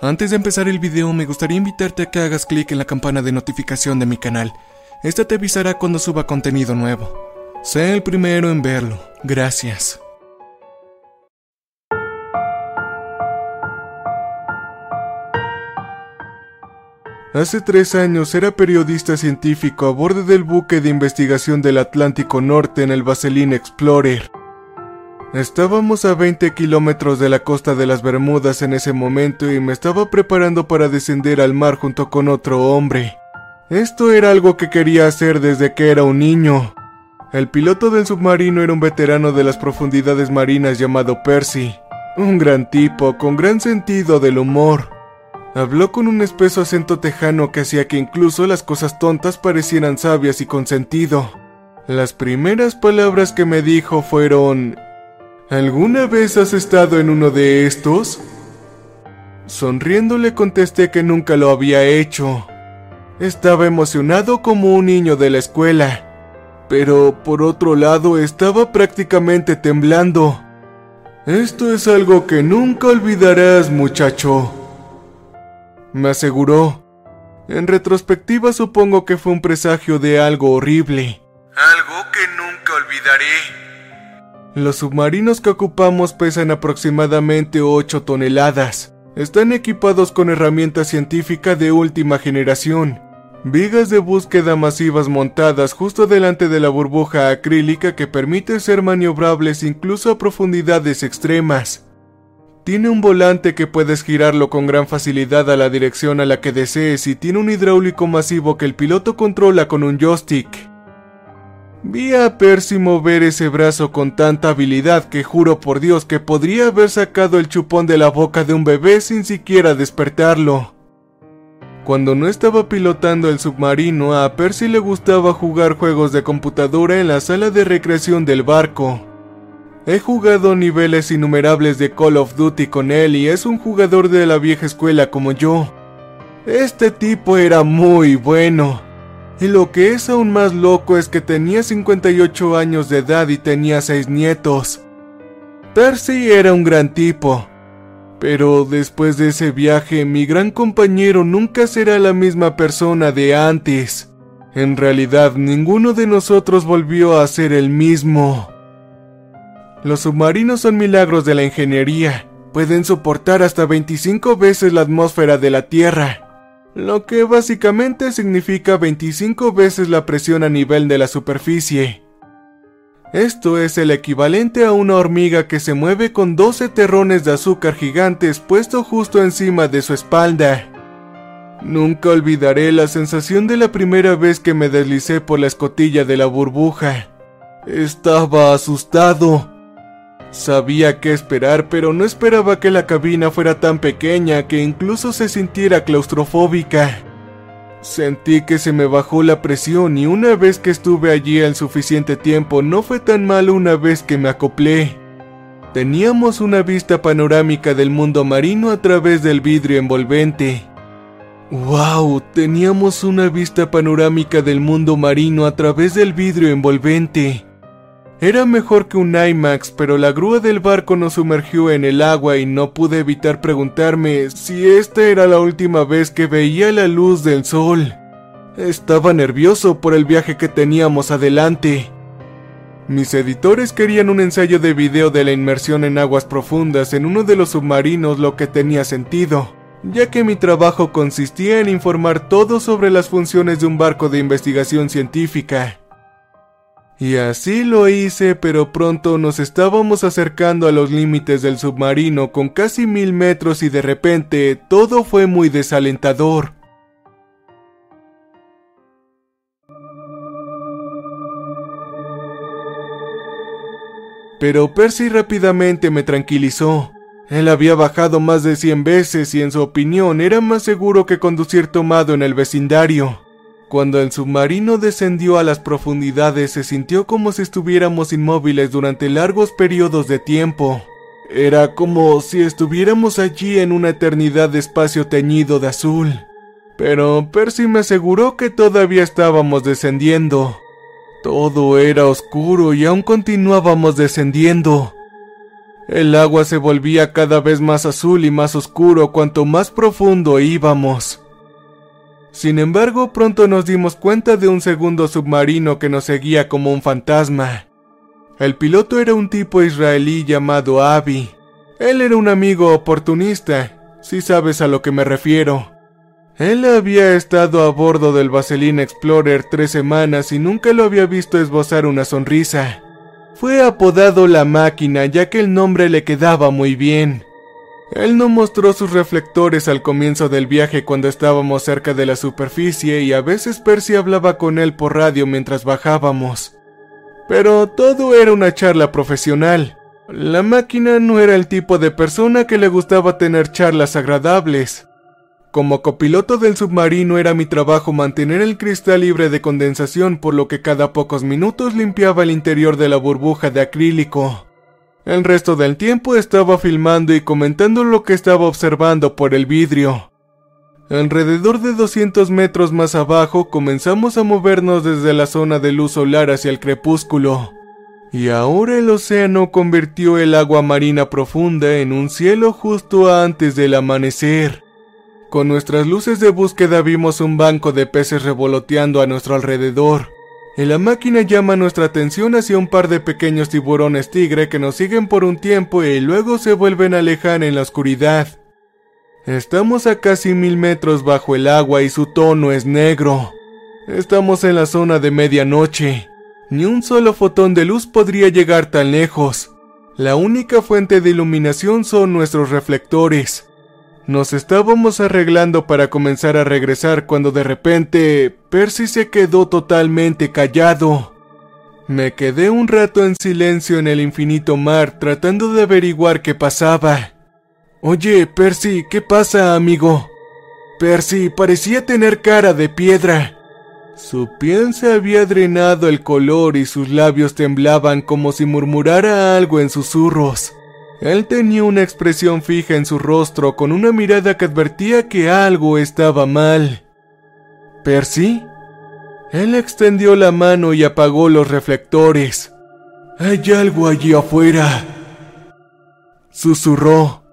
Antes de empezar el video me gustaría invitarte a que hagas clic en la campana de notificación de mi canal. Esta te avisará cuando suba contenido nuevo. Sé el primero en verlo. Gracias. Hace tres años era periodista científico a bordo del buque de investigación del Atlántico Norte en el Vaseline Explorer. Estábamos a 20 kilómetros de la costa de las Bermudas en ese momento y me estaba preparando para descender al mar junto con otro hombre. Esto era algo que quería hacer desde que era un niño. El piloto del submarino era un veterano de las profundidades marinas llamado Percy, un gran tipo con gran sentido del humor. Habló con un espeso acento tejano que hacía que incluso las cosas tontas parecieran sabias y con sentido. Las primeras palabras que me dijo fueron ¿Alguna vez has estado en uno de estos? Sonriendo le contesté que nunca lo había hecho. Estaba emocionado como un niño de la escuela, pero por otro lado estaba prácticamente temblando. Esto es algo que nunca olvidarás, muchacho me aseguró. En retrospectiva supongo que fue un presagio de algo horrible. Algo que nunca olvidaré. Los submarinos que ocupamos pesan aproximadamente 8 toneladas. Están equipados con herramientas científicas de última generación. Vigas de búsqueda masivas montadas justo delante de la burbuja acrílica que permite ser maniobrables incluso a profundidades extremas. Tiene un volante que puedes girarlo con gran facilidad a la dirección a la que desees y tiene un hidráulico masivo que el piloto controla con un joystick. Vi a Percy mover ese brazo con tanta habilidad que juro por Dios que podría haber sacado el chupón de la boca de un bebé sin siquiera despertarlo. Cuando no estaba pilotando el submarino, a Percy le gustaba jugar juegos de computadora en la sala de recreación del barco. He jugado niveles innumerables de Call of Duty con él y es un jugador de la vieja escuela como yo. Este tipo era muy bueno. Y lo que es aún más loco es que tenía 58 años de edad y tenía 6 nietos. Percy era un gran tipo. Pero después de ese viaje, mi gran compañero nunca será la misma persona de antes. En realidad, ninguno de nosotros volvió a ser el mismo. Los submarinos son milagros de la ingeniería. Pueden soportar hasta 25 veces la atmósfera de la Tierra, lo que básicamente significa 25 veces la presión a nivel de la superficie. Esto es el equivalente a una hormiga que se mueve con 12 terrones de azúcar gigantes puesto justo encima de su espalda. Nunca olvidaré la sensación de la primera vez que me deslicé por la escotilla de la burbuja. Estaba asustado. Sabía qué esperar, pero no esperaba que la cabina fuera tan pequeña que incluso se sintiera claustrofóbica. Sentí que se me bajó la presión y una vez que estuve allí el suficiente tiempo no fue tan malo una vez que me acoplé. Teníamos una vista panorámica del mundo marino a través del vidrio envolvente. ¡Wow! Teníamos una vista panorámica del mundo marino a través del vidrio envolvente. Era mejor que un IMAX, pero la grúa del barco nos sumergió en el agua y no pude evitar preguntarme si esta era la última vez que veía la luz del sol. Estaba nervioso por el viaje que teníamos adelante. Mis editores querían un ensayo de video de la inmersión en aguas profundas en uno de los submarinos, lo que tenía sentido, ya que mi trabajo consistía en informar todo sobre las funciones de un barco de investigación científica. Y así lo hice, pero pronto nos estábamos acercando a los límites del submarino con casi mil metros y de repente todo fue muy desalentador. Pero Percy rápidamente me tranquilizó. Él había bajado más de 100 veces y en su opinión era más seguro que conducir tomado en el vecindario. Cuando el submarino descendió a las profundidades se sintió como si estuviéramos inmóviles durante largos periodos de tiempo. Era como si estuviéramos allí en una eternidad de espacio teñido de azul. Pero Percy me aseguró que todavía estábamos descendiendo. Todo era oscuro y aún continuábamos descendiendo. El agua se volvía cada vez más azul y más oscuro cuanto más profundo íbamos. Sin embargo, pronto nos dimos cuenta de un segundo submarino que nos seguía como un fantasma. El piloto era un tipo israelí llamado Avi. Él era un amigo oportunista, si sabes a lo que me refiero. Él había estado a bordo del Vaseline Explorer tres semanas y nunca lo había visto esbozar una sonrisa. Fue apodado la máquina ya que el nombre le quedaba muy bien. Él no mostró sus reflectores al comienzo del viaje cuando estábamos cerca de la superficie y a veces Percy hablaba con él por radio mientras bajábamos. Pero todo era una charla profesional. La máquina no era el tipo de persona que le gustaba tener charlas agradables. Como copiloto del submarino era mi trabajo mantener el cristal libre de condensación por lo que cada pocos minutos limpiaba el interior de la burbuja de acrílico. El resto del tiempo estaba filmando y comentando lo que estaba observando por el vidrio. Alrededor de 200 metros más abajo comenzamos a movernos desde la zona de luz solar hacia el crepúsculo. Y ahora el océano convirtió el agua marina profunda en un cielo justo antes del amanecer. Con nuestras luces de búsqueda vimos un banco de peces revoloteando a nuestro alrededor. Y la máquina llama nuestra atención hacia un par de pequeños tiburones tigre que nos siguen por un tiempo y luego se vuelven a alejar en la oscuridad. Estamos a casi mil metros bajo el agua y su tono es negro. Estamos en la zona de medianoche. Ni un solo fotón de luz podría llegar tan lejos. La única fuente de iluminación son nuestros reflectores. Nos estábamos arreglando para comenzar a regresar cuando de repente Percy se quedó totalmente callado. Me quedé un rato en silencio en el infinito mar tratando de averiguar qué pasaba. Oye, Percy, ¿qué pasa, amigo? Percy parecía tener cara de piedra. Su piel se había drenado el color y sus labios temblaban como si murmurara algo en susurros. Él tenía una expresión fija en su rostro con una mirada que advertía que algo estaba mal. ¿Percy? Él extendió la mano y apagó los reflectores. Hay algo allí afuera. Susurró.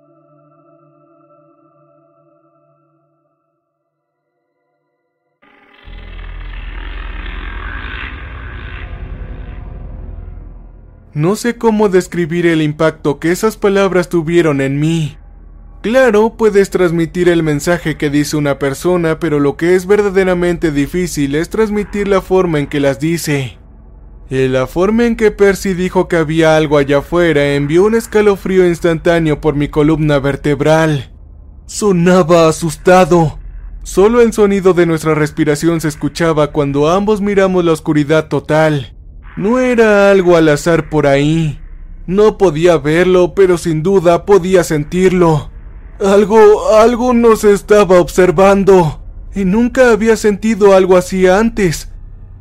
No sé cómo describir el impacto que esas palabras tuvieron en mí. Claro, puedes transmitir el mensaje que dice una persona, pero lo que es verdaderamente difícil es transmitir la forma en que las dice. Y la forma en que Percy dijo que había algo allá afuera envió un escalofrío instantáneo por mi columna vertebral. Sonaba asustado. Solo el sonido de nuestra respiración se escuchaba cuando ambos miramos la oscuridad total. No era algo al azar por ahí. No podía verlo, pero sin duda podía sentirlo. Algo, algo nos estaba observando. Y nunca había sentido algo así antes.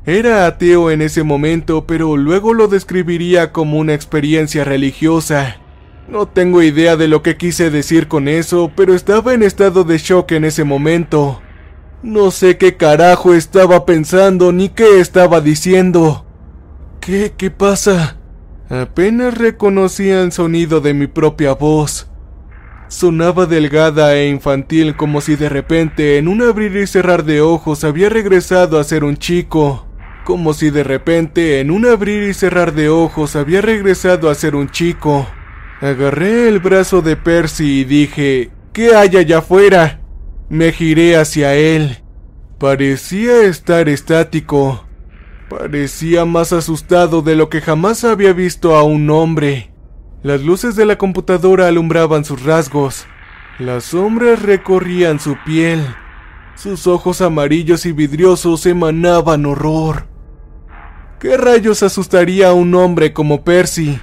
Era ateo en ese momento, pero luego lo describiría como una experiencia religiosa. No tengo idea de lo que quise decir con eso, pero estaba en estado de shock en ese momento. No sé qué carajo estaba pensando ni qué estaba diciendo. ¿Qué? ¿Qué pasa? Apenas reconocía el sonido de mi propia voz. Sonaba delgada e infantil como si de repente en un abrir y cerrar de ojos había regresado a ser un chico. Como si de repente en un abrir y cerrar de ojos había regresado a ser un chico. Agarré el brazo de Percy y dije, ¿qué hay allá afuera? Me giré hacia él. Parecía estar estático. Parecía más asustado de lo que jamás había visto a un hombre. Las luces de la computadora alumbraban sus rasgos. Las sombras recorrían su piel. Sus ojos amarillos y vidriosos emanaban horror. ¿Qué rayos asustaría a un hombre como Percy?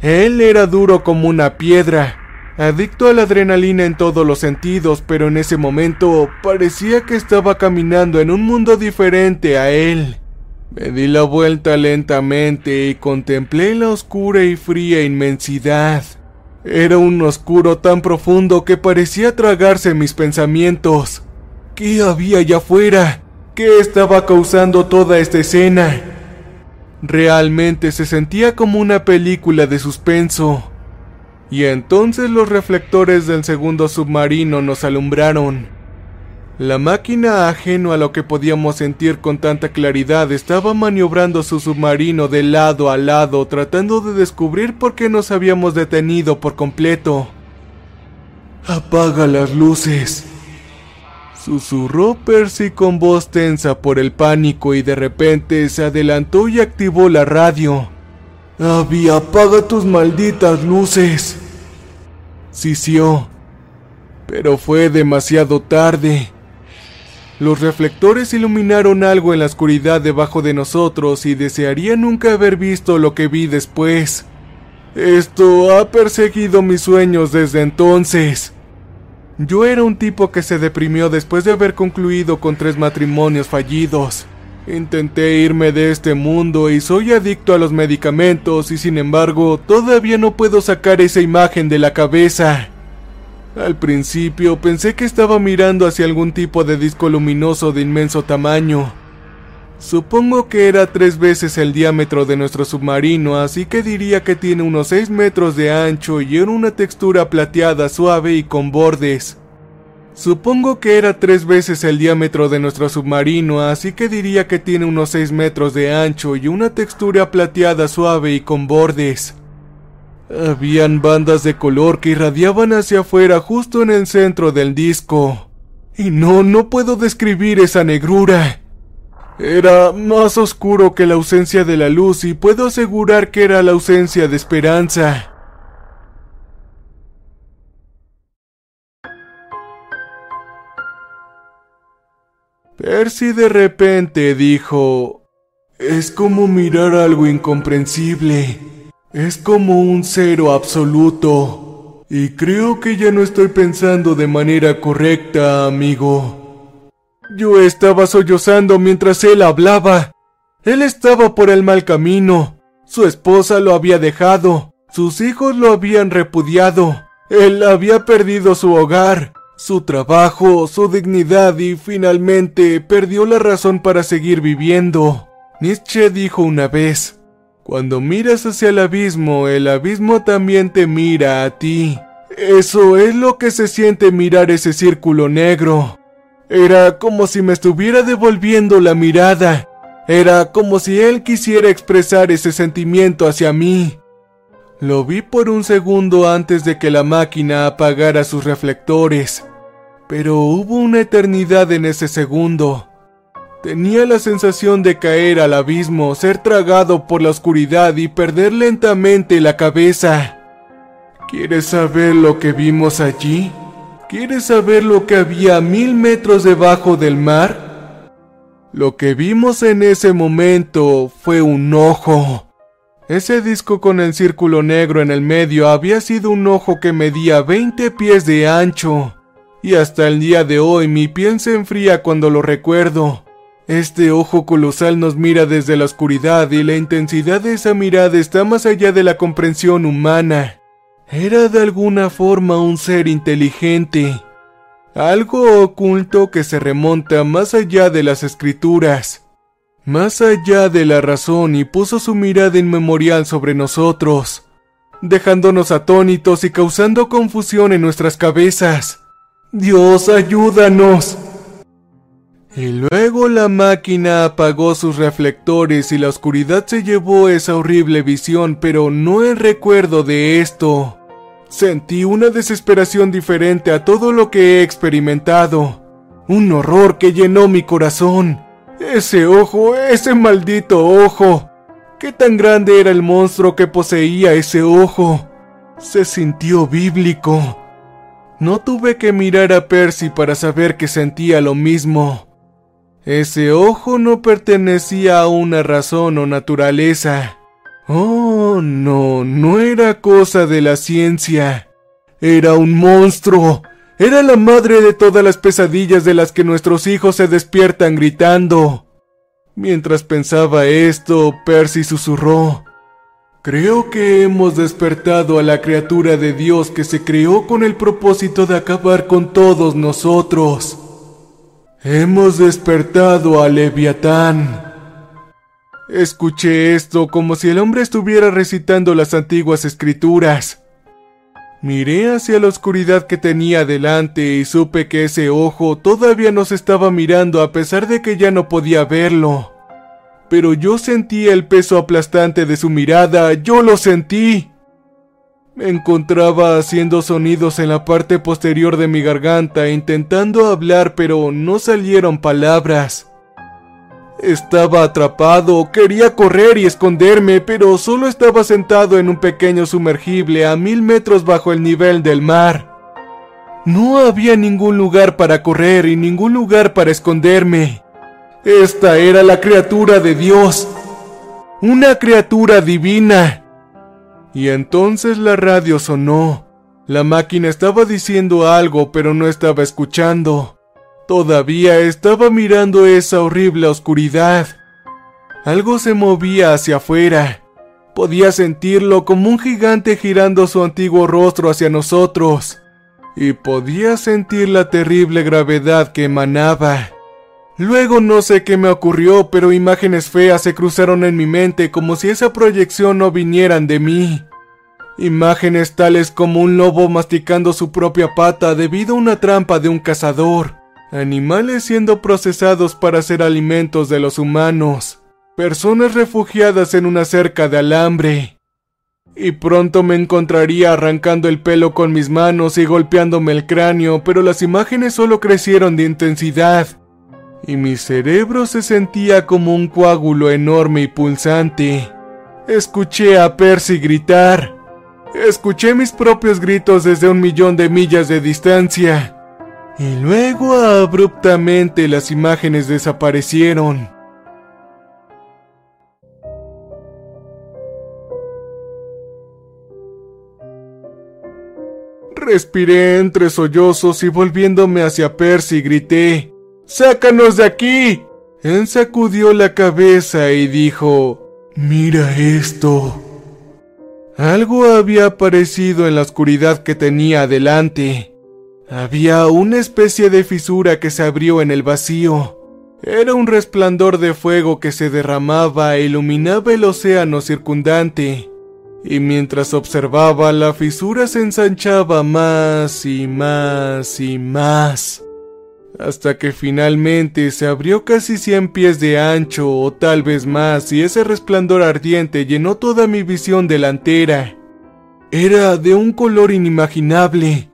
Él era duro como una piedra, adicto a la adrenalina en todos los sentidos, pero en ese momento parecía que estaba caminando en un mundo diferente a él. Me di la vuelta lentamente y contemplé la oscura y fría inmensidad. Era un oscuro tan profundo que parecía tragarse mis pensamientos. ¿Qué había allá afuera? ¿Qué estaba causando toda esta escena? Realmente se sentía como una película de suspenso. Y entonces los reflectores del segundo submarino nos alumbraron. La máquina, ajeno a lo que podíamos sentir con tanta claridad, estaba maniobrando su submarino de lado a lado, tratando de descubrir por qué nos habíamos detenido por completo. Apaga las luces. Susurró Percy con voz tensa por el pánico y de repente se adelantó y activó la radio. Abby, apaga tus malditas luces. Sisió. Pero fue demasiado tarde. Los reflectores iluminaron algo en la oscuridad debajo de nosotros y desearía nunca haber visto lo que vi después. Esto ha perseguido mis sueños desde entonces. Yo era un tipo que se deprimió después de haber concluido con tres matrimonios fallidos. Intenté irme de este mundo y soy adicto a los medicamentos y sin embargo todavía no puedo sacar esa imagen de la cabeza. Al principio pensé que estaba mirando hacia algún tipo de disco luminoso de inmenso tamaño. Supongo que era tres veces el diámetro de nuestro submarino, así que diría que tiene unos 6 metros de ancho y era una textura plateada suave y con bordes. Supongo que era tres veces el diámetro de nuestro submarino, así que diría que tiene unos 6 metros de ancho y una textura plateada suave y con bordes. Habían bandas de color que irradiaban hacia afuera justo en el centro del disco. Y no, no puedo describir esa negrura. Era más oscuro que la ausencia de la luz y puedo asegurar que era la ausencia de esperanza. Percy de repente dijo, es como mirar algo incomprensible. Es como un cero absoluto. Y creo que ya no estoy pensando de manera correcta, amigo. Yo estaba sollozando mientras él hablaba. Él estaba por el mal camino. Su esposa lo había dejado. Sus hijos lo habían repudiado. Él había perdido su hogar, su trabajo, su dignidad y finalmente perdió la razón para seguir viviendo. Nietzsche dijo una vez, cuando miras hacia el abismo, el abismo también te mira a ti. Eso es lo que se siente mirar ese círculo negro. Era como si me estuviera devolviendo la mirada. Era como si él quisiera expresar ese sentimiento hacia mí. Lo vi por un segundo antes de que la máquina apagara sus reflectores. Pero hubo una eternidad en ese segundo. Tenía la sensación de caer al abismo, ser tragado por la oscuridad y perder lentamente la cabeza. ¿Quieres saber lo que vimos allí? ¿Quieres saber lo que había mil metros debajo del mar? Lo que vimos en ese momento fue un ojo. Ese disco con el círculo negro en el medio había sido un ojo que medía 20 pies de ancho. Y hasta el día de hoy mi piel se enfría cuando lo recuerdo. Este ojo colosal nos mira desde la oscuridad y la intensidad de esa mirada está más allá de la comprensión humana. Era de alguna forma un ser inteligente, algo oculto que se remonta más allá de las escrituras, más allá de la razón y puso su mirada inmemorial sobre nosotros, dejándonos atónitos y causando confusión en nuestras cabezas. Dios, ayúdanos. Y luego la máquina apagó sus reflectores y la oscuridad se llevó esa horrible visión, pero no el recuerdo de esto. Sentí una desesperación diferente a todo lo que he experimentado. Un horror que llenó mi corazón. Ese ojo, ese maldito ojo. ¿Qué tan grande era el monstruo que poseía ese ojo? Se sintió bíblico. No tuve que mirar a Percy para saber que sentía lo mismo. Ese ojo no pertenecía a una razón o naturaleza. Oh, no, no era cosa de la ciencia. Era un monstruo. Era la madre de todas las pesadillas de las que nuestros hijos se despiertan gritando. Mientras pensaba esto, Percy susurró. Creo que hemos despertado a la criatura de Dios que se creó con el propósito de acabar con todos nosotros. Hemos despertado a Leviatán. Escuché esto como si el hombre estuviera recitando las antiguas escrituras. Miré hacia la oscuridad que tenía delante y supe que ese ojo todavía nos estaba mirando a pesar de que ya no podía verlo. Pero yo sentía el peso aplastante de su mirada, yo lo sentí. Me encontraba haciendo sonidos en la parte posterior de mi garganta, intentando hablar, pero no salieron palabras. Estaba atrapado, quería correr y esconderme, pero solo estaba sentado en un pequeño sumergible a mil metros bajo el nivel del mar. No había ningún lugar para correr y ningún lugar para esconderme. Esta era la criatura de Dios. Una criatura divina. Y entonces la radio sonó. La máquina estaba diciendo algo, pero no estaba escuchando. Todavía estaba mirando esa horrible oscuridad. Algo se movía hacia afuera. Podía sentirlo como un gigante girando su antiguo rostro hacia nosotros. Y podía sentir la terrible gravedad que emanaba. Luego no sé qué me ocurrió, pero imágenes feas se cruzaron en mi mente como si esa proyección no vinieran de mí. Imágenes tales como un lobo masticando su propia pata debido a una trampa de un cazador, animales siendo procesados para ser alimentos de los humanos, personas refugiadas en una cerca de alambre. Y pronto me encontraría arrancando el pelo con mis manos y golpeándome el cráneo, pero las imágenes solo crecieron de intensidad y mi cerebro se sentía como un coágulo enorme y pulsante. Escuché a Percy gritar. Escuché mis propios gritos desde un millón de millas de distancia. Y luego abruptamente las imágenes desaparecieron. Respiré entre sollozos y volviéndome hacia Percy grité. ¡Sácanos de aquí! Él sacudió la cabeza y dijo, Mira esto. Algo había aparecido en la oscuridad que tenía adelante. Había una especie de fisura que se abrió en el vacío. Era un resplandor de fuego que se derramaba e iluminaba el océano circundante. Y mientras observaba, la fisura se ensanchaba más y más y más hasta que finalmente se abrió casi cien pies de ancho o tal vez más y ese resplandor ardiente llenó toda mi visión delantera. Era de un color inimaginable.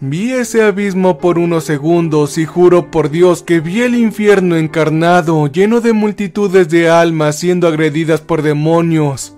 Vi ese abismo por unos segundos y juro por Dios que vi el infierno encarnado, lleno de multitudes de almas siendo agredidas por demonios.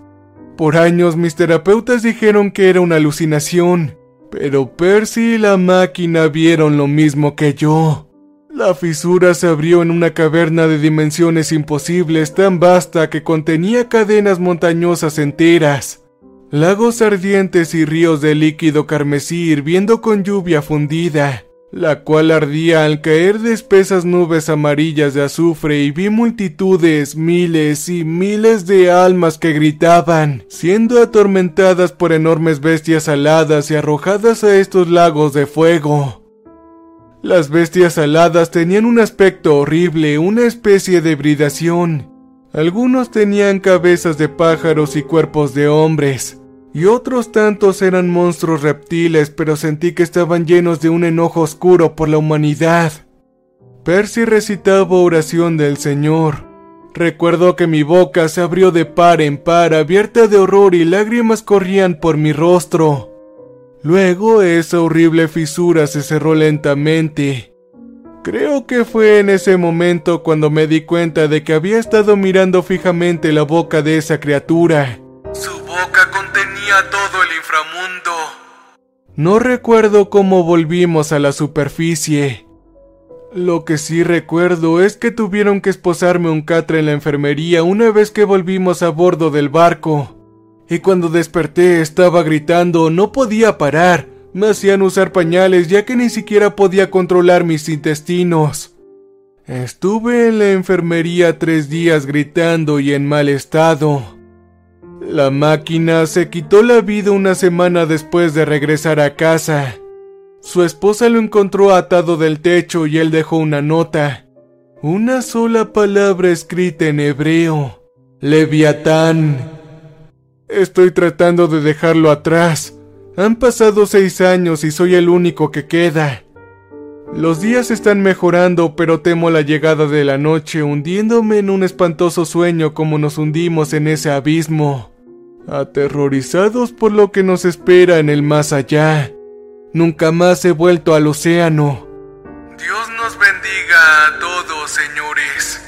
Por años mis terapeutas dijeron que era una alucinación, pero Percy y la máquina vieron lo mismo que yo. La fisura se abrió en una caverna de dimensiones imposibles tan vasta que contenía cadenas montañosas enteras, lagos ardientes y ríos de líquido carmesí hirviendo con lluvia fundida, la cual ardía al caer de espesas nubes amarillas de azufre y vi multitudes, miles y miles de almas que gritaban, siendo atormentadas por enormes bestias aladas y arrojadas a estos lagos de fuego. Las bestias aladas tenían un aspecto horrible, una especie de hibridación. Algunos tenían cabezas de pájaros y cuerpos de hombres, y otros tantos eran monstruos reptiles, pero sentí que estaban llenos de un enojo oscuro por la humanidad. Percy recitaba oración del Señor. Recuerdo que mi boca se abrió de par en par, abierta de horror y lágrimas corrían por mi rostro. Luego esa horrible fisura se cerró lentamente. Creo que fue en ese momento cuando me di cuenta de que había estado mirando fijamente la boca de esa criatura. Su boca contenía todo el inframundo. No recuerdo cómo volvimos a la superficie. Lo que sí recuerdo es que tuvieron que esposarme un catre en la enfermería una vez que volvimos a bordo del barco y cuando desperté estaba gritando, no podía parar. Me hacían usar pañales ya que ni siquiera podía controlar mis intestinos. Estuve en la enfermería tres días gritando y en mal estado. La máquina se quitó la vida una semana después de regresar a casa. Su esposa lo encontró atado del techo y él dejó una nota. Una sola palabra escrita en hebreo. Leviatán. Estoy tratando de dejarlo atrás. Han pasado seis años y soy el único que queda. Los días están mejorando, pero temo la llegada de la noche, hundiéndome en un espantoso sueño como nos hundimos en ese abismo, aterrorizados por lo que nos espera en el más allá. Nunca más he vuelto al océano. Dios nos bendiga a todos, señores.